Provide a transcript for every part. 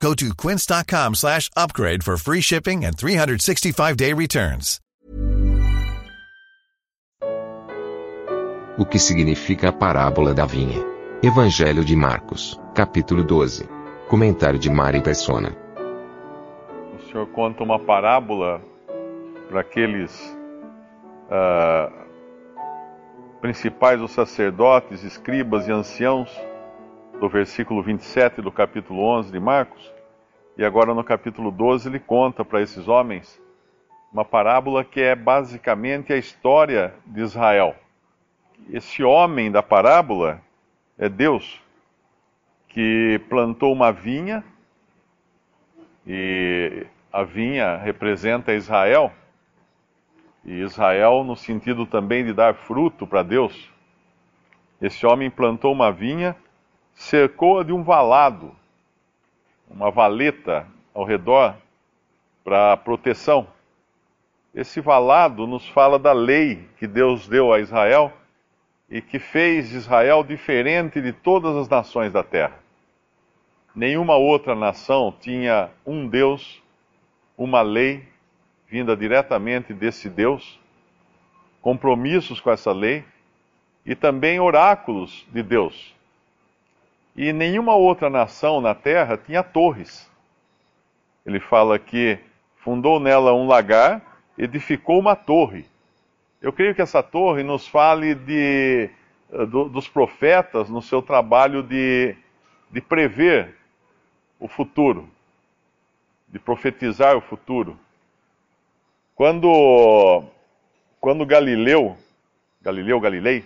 Go to quince.com slash upgrade for free shipping and 365-day returns. O que significa a parábola da vinha? Evangelho de Marcos, capítulo 12. Comentário de Mari Persona. O Senhor conta uma parábola para aqueles uh, principais, os sacerdotes, escribas e anciãos, do versículo 27 do capítulo 11 de Marcos. E agora no capítulo 12 ele conta para esses homens uma parábola que é basicamente a história de Israel. Esse homem da parábola é Deus, que plantou uma vinha, e a vinha representa Israel, e Israel no sentido também de dar fruto para Deus. Esse homem plantou uma vinha, cercou-a de um valado, uma valeta ao redor para proteção. Esse valado nos fala da lei que Deus deu a Israel e que fez Israel diferente de todas as nações da terra. Nenhuma outra nação tinha um Deus, uma lei vinda diretamente desse Deus, compromissos com essa lei e também oráculos de Deus. E nenhuma outra nação na terra tinha torres. Ele fala que fundou nela um lagar, edificou uma torre. Eu creio que essa torre nos fale de, eh, do, dos profetas no seu trabalho de, de prever o futuro, de profetizar o futuro. Quando, quando Galileu, Galileu Galilei,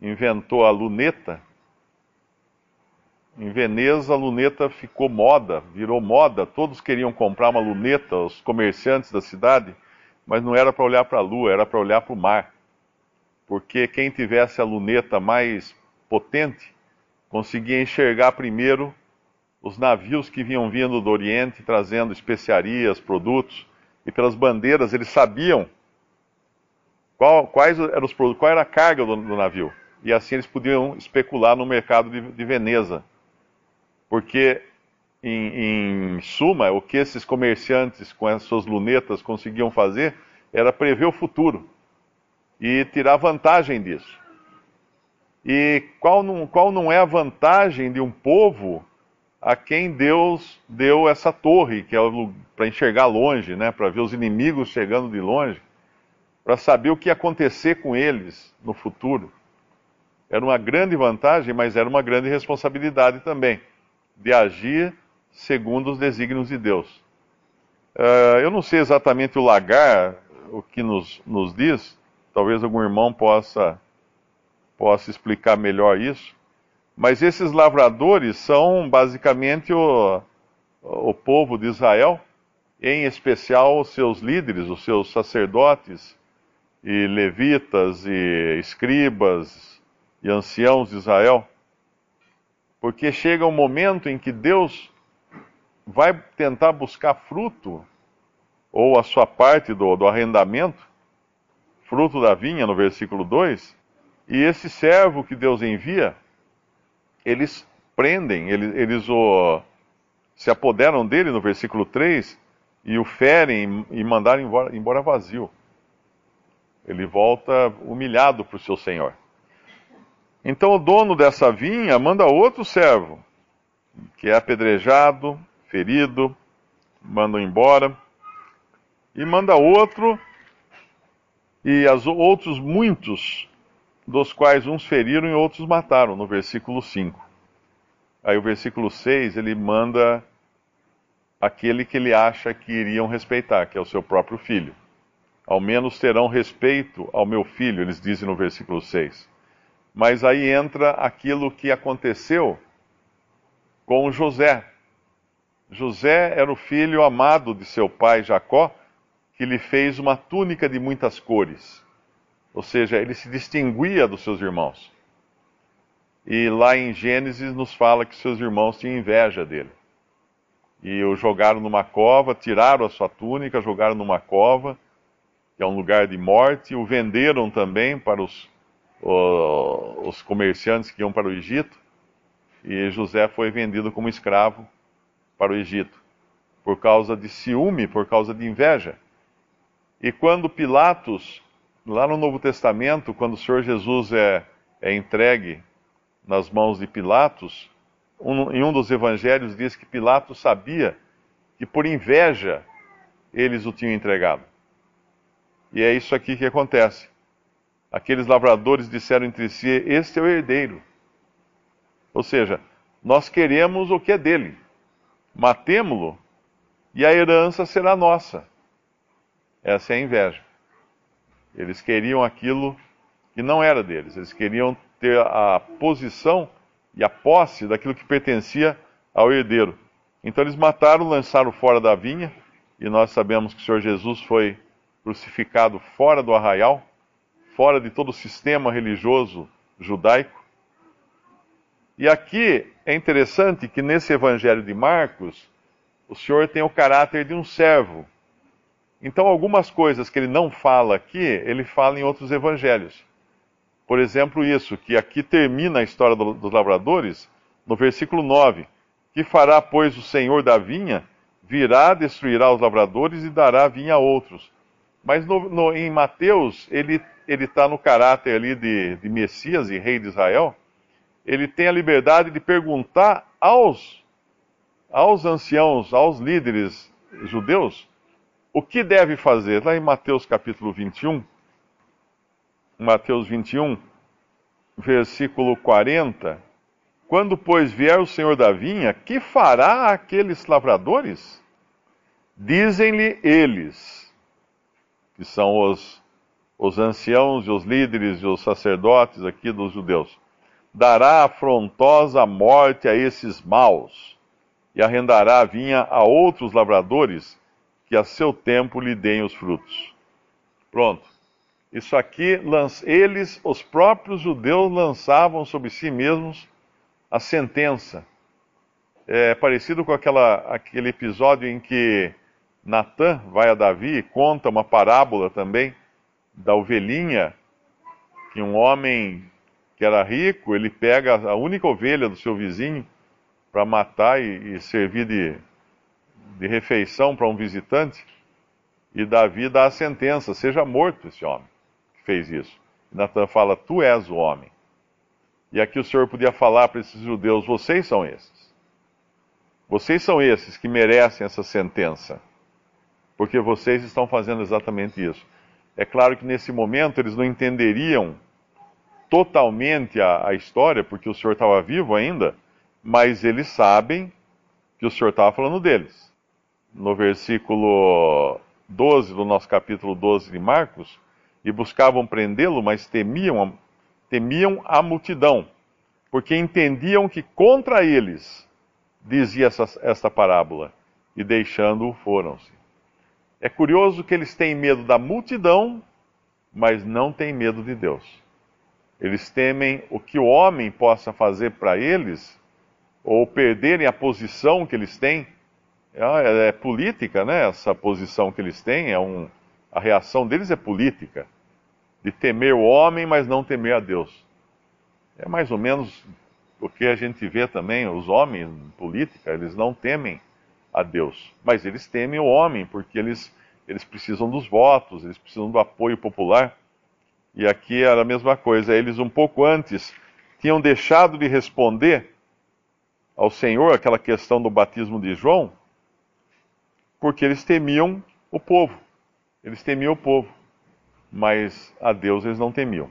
inventou a luneta, em Veneza a luneta ficou moda, virou moda, todos queriam comprar uma luneta, os comerciantes da cidade, mas não era para olhar para a lua, era para olhar para o mar. Porque quem tivesse a luneta mais potente conseguia enxergar primeiro os navios que vinham vindo do Oriente trazendo especiarias, produtos e pelas bandeiras eles sabiam qual, quais eram os produtos, qual era a carga do, do, navio. E assim eles podiam especular no mercado de, de Veneza. Porque, em, em, suma, o que esses comerciantes com as suas lunetas conseguiam fazer era prever o futuro e tirar vantagem disso. E qual não, qual não é a vantagem de um povo a quem Deus deu essa torre, que é para enxergar longe, né, para ver os inimigos chegando de longe, para saber o que ia acontecer com eles no futuro. Era uma grande vantagem, mas era uma grande responsabilidade também, de agir segundo os desígnios de Deus. Uh, eu não sei exatamente o lagar, o que nos, nos diz, talvez algum irmão possa, possa explicar melhor isso, mas esses lavradores são basicamente o, o povo de Israel, em especial os seus líderes, os seus sacerdotes e levitas e escribas e anciãos de Israel. Porque chega um momento em que Deus vai tentar buscar fruto, ou a sua parte do, do arrendamento, fruto da vinha, no versículo 2, e esse servo que Deus envia eles prendem, eles, eles o, se apoderam dele no versículo 3 e o ferem e mandaram embora, embora vazio. Ele volta humilhado para o seu senhor. Então o dono dessa vinha manda outro servo, que é apedrejado, ferido, manda embora, e manda outro, e as outros muitos dos quais uns feriram e outros mataram, no versículo 5. Aí o versículo 6 ele manda aquele que ele acha que iriam respeitar, que é o seu próprio filho. Ao menos terão respeito ao meu filho, eles dizem no versículo 6. Mas aí entra aquilo que aconteceu com José. José era o filho amado de seu pai Jacó, que lhe fez uma túnica de muitas cores. Ou seja, ele se distinguia dos seus irmãos. E lá em Gênesis nos fala que seus irmãos tinham inveja dele. E o jogaram numa cova, tiraram a sua túnica, jogaram numa cova, que é um lugar de morte, o venderam também para os, os comerciantes que iam para o Egito. E José foi vendido como escravo para o Egito, por causa de ciúme, por causa de inveja. E quando Pilatos, lá no Novo Testamento, quando o Senhor Jesus é, é entregue nas mãos de Pilatos, um, em um dos evangelhos diz que Pilatos sabia que por inveja eles o tinham entregado. E é isso aqui que acontece. Aqueles lavradores disseram entre si: Este é o herdeiro. Ou seja, nós queremos o que é dele. Matemo-lo e a herança será nossa. Essa é a inveja. Eles queriam aquilo que não era deles. Eles queriam ter a posição e a posse daquilo que pertencia ao herdeiro. Então eles mataram, lançaram fora da vinha, e nós sabemos que o Senhor Jesus foi crucificado fora do arraial, fora de todo o sistema religioso judaico. E aqui é interessante que nesse Evangelho de Marcos, o Senhor tem o caráter de um servo. Então, algumas coisas que ele não fala aqui, ele fala em outros evangelhos. Por exemplo, isso, que aqui termina a história do, dos lavradores, no versículo 9: Que fará, pois, o Senhor da vinha? Virá, destruirá os lavradores e dará vinha a outros. Mas no, no, em Mateus, ele está no caráter ali de, de Messias e rei de Israel, ele tem a liberdade de perguntar aos, aos anciãos, aos líderes judeus, o que deve fazer. Lá em Mateus capítulo 21, Mateus 21, versículo 40. Quando, pois, vier o Senhor da vinha, que fará aqueles lavradores? Dizem-lhe eles, que são os, os anciãos e os líderes e os sacerdotes aqui dos judeus dará afrontosa morte a esses maus, e arrendará a vinha a outros lavradores, que a seu tempo lhe deem os frutos. Pronto. Isso aqui, eles, os próprios judeus, lançavam sobre si mesmos a sentença. É parecido com aquela, aquele episódio em que Natã vai a Davi e conta uma parábola também da ovelhinha que um homem que era rico, ele pega a única ovelha do seu vizinho para matar e, e, servir de, de refeição para um visitante. E Davi dá a sentença: seja morto esse homem que fez isso. E Natan fala: Tu és o homem. E aqui o Senhor podia falar para esses judeus: Vocês são esses. Vocês são esses que merecem essa sentença. Porque vocês estão fazendo exatamente isso. É claro que nesse momento eles não entenderiam totalmente a, a história, porque o Senhor estava vivo ainda, mas eles sabem que o Senhor estava falando deles. No versículo 12 do nosso capítulo 12 de Marcos, e buscavam prendê-lo, mas temiam, temiam a multidão, porque entendiam que contra eles dizia essa, esta parábola, e deixando-o foram-se. É curioso que eles têm medo da multidão, mas não têm medo de Deus. Eles temem o que o homem possa fazer para eles, ou perderem a posição que eles têm. É, é, política, né? Essa posição que eles têm, é um, a reação deles é política. De temer o homem, mas não temer a Deus. É mais ou menos o que a gente vê também, os homens política, eles não temem a Deus, mas eles temem o homem, porque eles, eles precisam dos votos, eles precisam do apoio popular. E aqui era a mesma coisa. Eles, um pouco antes, tinham deixado de responder ao Senhor aquela questão do batismo de João, porque eles temiam o povo. Eles temiam o povo. Mas a Deus eles não temiam.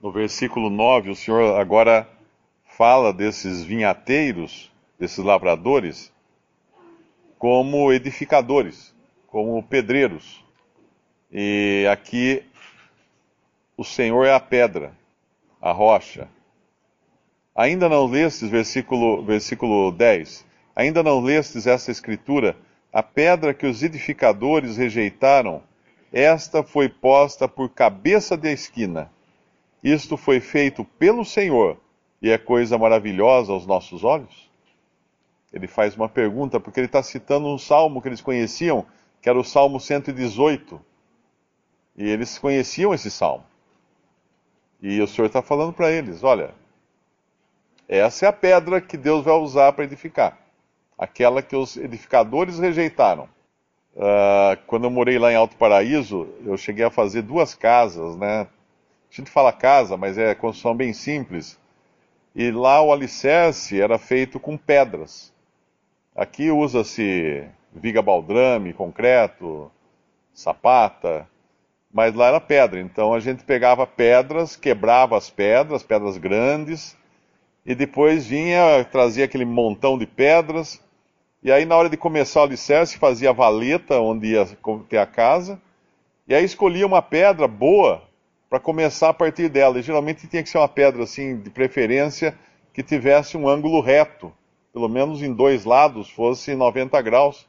No versículo 9, o Senhor agora fala desses vinhateiros, desses lavradores, como edificadores, como pedreiros. E aqui o Senhor é a pedra, a rocha. Ainda não lestes, versículo, versículo 10, ainda não lestes essa escritura, a pedra que os edificadores rejeitaram, esta foi posta por cabeça da esquina. Isto foi feito pelo Senhor e é coisa maravilhosa aos nossos olhos? Ele faz uma pergunta, porque ele está citando um salmo que eles conheciam, que era o Salmo 118. E eles conheciam esse salmo. E o Senhor está falando para eles: olha, essa é a pedra que Deus vai usar para edificar. Aquela que os edificadores rejeitaram. Uh, quando eu morei lá em Alto Paraíso, eu cheguei a fazer duas casas, né? A gente fala casa, mas é construção bem simples. E lá o alicerce era feito com pedras. Aqui usa-se viga baldrame, concreto, sapata, mas lá era pedra. Então a gente pegava pedras, quebrava as pedras, pedras grandes, e depois vinha, trazia aquele montão de pedras, e aí na hora de começar o alicerce fazia a valeta onde ia ter a casa, e aí escolhia uma pedra boa para começar a partir dela. E geralmente tinha que ser uma pedra assim, de preferência, que tivesse um ângulo reto, pelo menos em dois lados, fosse 90 graus,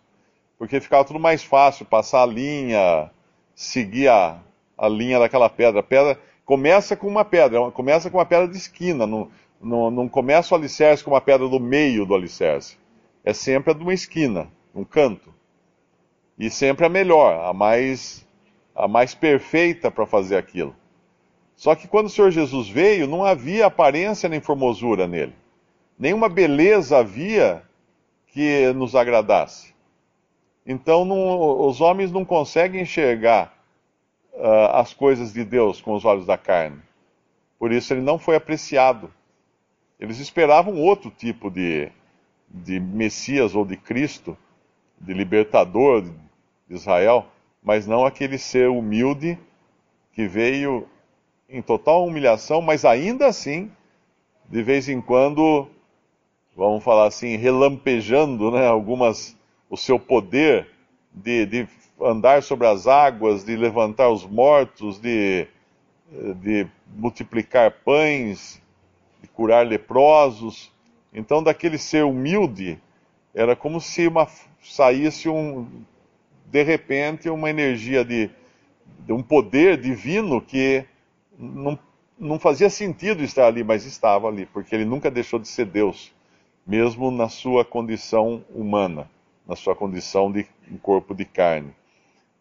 porque ficava tudo mais fácil, passar a linha, seguir a, a linha daquela pedra. A pedra começa com uma pedra, começa com uma pedra de esquina, não, não, não começa o alicerce com uma pedra do meio do alicerce. É sempre a de uma esquina, um canto. E sempre a melhor, a mais, a mais perfeita para fazer aquilo. Só que quando o Senhor Jesus veio, não havia aparência nem formosura nele. Nenhuma beleza havia que nos agradasse. Então não, os homens não conseguem enxergar uh, as coisas de Deus com os olhos da carne. Por isso ele não foi apreciado. Eles esperavam outro tipo de, de Messias ou de Cristo, de libertador de Israel, mas não aquele ser humilde que veio em total humilhação, mas ainda assim, de vez em quando, vamos falar assim, relampejando né, algumas, o seu poder de, de andar sobre as águas, de levantar os mortos, de, de multiplicar pães, de curar leprosos. Então, daquele ser humilde, era como se uma, saísse um, de repente uma energia de, de um poder divino que não, não fazia sentido estar ali, mas estava ali, porque ele nunca deixou de ser Deus, mesmo na sua condição humana, na sua condição de um corpo de carne.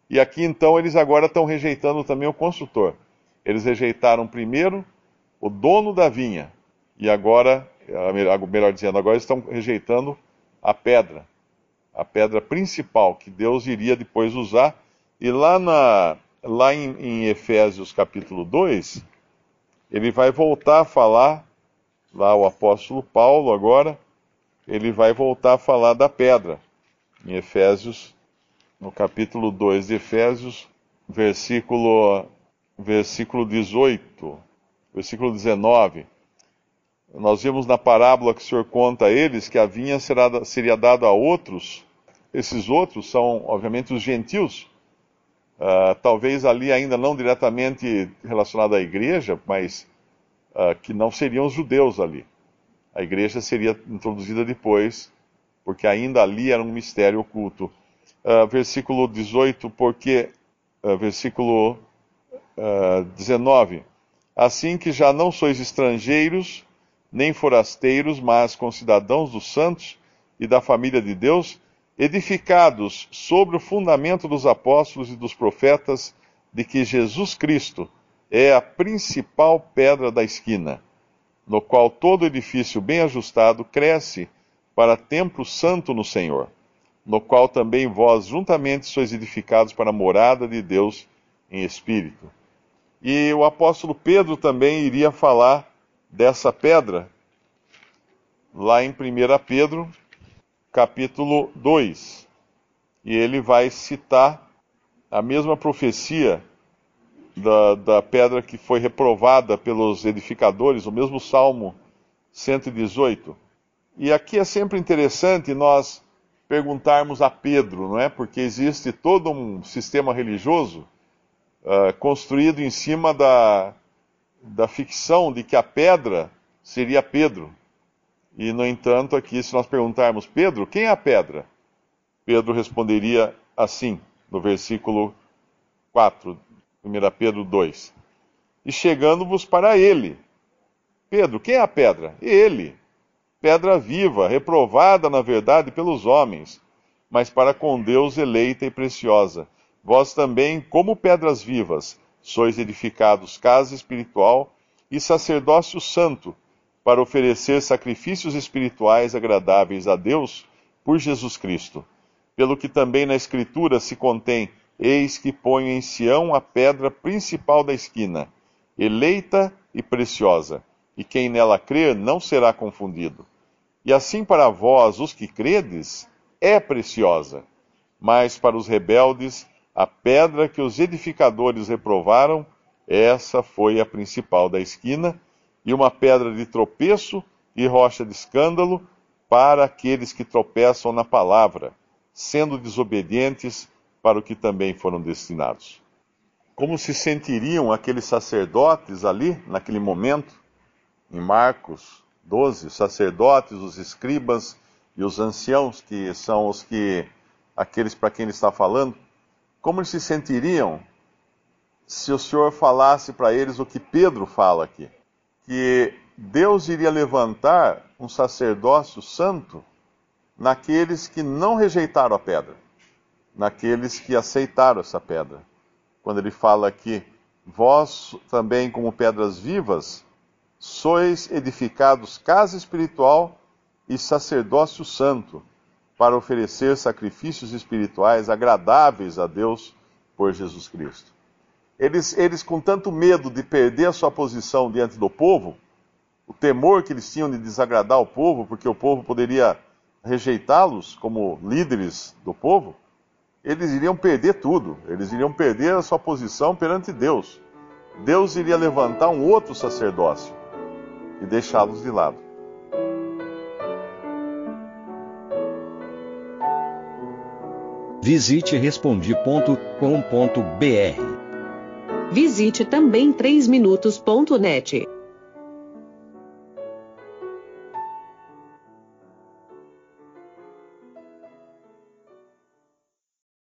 E aqui então eles agora estão rejeitando também o construtor. Eles rejeitaram primeiro o dono da vinha, e agora, melhor dizendo, agora estão rejeitando a pedra, a pedra principal que Deus iria depois usar. E lá na, lá em, em Efésios capítulo 2, ele vai voltar a falar, lá o apóstolo Paulo agora, ele vai voltar a falar da pedra, em Efésios, no capítulo 2 de Efésios, versículo, versículo 18, versículo 19. Nós vimos na parábola que o Senhor conta a eles que a vinha será, seria dada a outros. Esses outros são, obviamente, os gentios, Uh, talvez ali ainda não diretamente relacionado à igreja, mas uh, que não seriam os judeus ali. A igreja seria introduzida depois, porque ainda ali era um mistério oculto. Uh, versículo 18, porque, versículo 19, assim que já não sois estrangeiros, nem forasteiros, mas concidadãos dos santos e da família de Deus, edificados sobre o fundamento dos apóstolos e dos profetas, de que Jesus Cristo é a principal pedra da esquina, no qual todo edifício bem ajustado cresce para templo santo no Senhor, no qual também vós juntamente sois edificados para a morada de Deus em espírito. E o apóstolo Pedro também iria falar dessa pedra lá em 1 Pedro, capítulo 2. E ele vai citar a mesma profecia da, da pedra que foi reprovada pelos edificadores, o mesmo Salmo 118. E aqui é sempre interessante nós perguntarmos a Pedro, não é? Porque existe todo um sistema religioso uh, construído em cima da, da ficção de que a pedra seria Pedro. E, no entanto, aqui, se nós perguntarmos, Pedro, quem é a pedra? Pedro responderia assim, no versículo 4, 1 Pedro 2: E chegando-vos para ele. Pedro, quem é a pedra? Ele. Pedra viva, reprovada na verdade pelos homens, mas para com Deus eleita e preciosa. Vós também, como pedras vivas, sois edificados casa espiritual e sacerdócio santo, para oferecer sacrifícios espirituais agradáveis a Deus por Jesus Cristo. Pelo que também na Escritura se contém: Eis que ponho em Sião a pedra principal da esquina, eleita e preciosa, e quem nela crer não será confundido. E assim para vós, os que credes, é preciosa, mas para os rebeldes, a pedra que os edificadores reprovaram, essa foi a principal da esquina, e uma pedra de tropeço e rocha de escândalo para aqueles que tropeçam na palavra, sendo desobedientes para o que também foram destinados. Como se sentiriam aqueles sacerdotes ali, naquele momento, em Marcos 12, os sacerdotes, os escribas e os anciãos, que são os que aqueles para quem ele está falando, como eles se sentiriam se o Senhor falasse para eles o que Pedro fala aqui? Que Deus iria levantar um sacerdócio santo naqueles que não rejeitaram a pedra, naqueles que aceitaram essa pedra. Quando ele fala aqui, vós também, como pedras vivas, sois edificados casa espiritual e sacerdócio santo para oferecer sacrifícios espirituais agradáveis a Deus por Jesus Cristo. Eles, eles, com tanto medo de perder a sua posição diante do povo, o temor que eles tinham de desagradar o povo, porque o povo poderia rejeitá-los como líderes do povo, eles iriam perder tudo, eles iriam perder a sua posição perante Deus. Deus iria levantar um outro sacerdócio e deixá-los de lado. Visite respondi.com.br. Visite também 3minutos.net.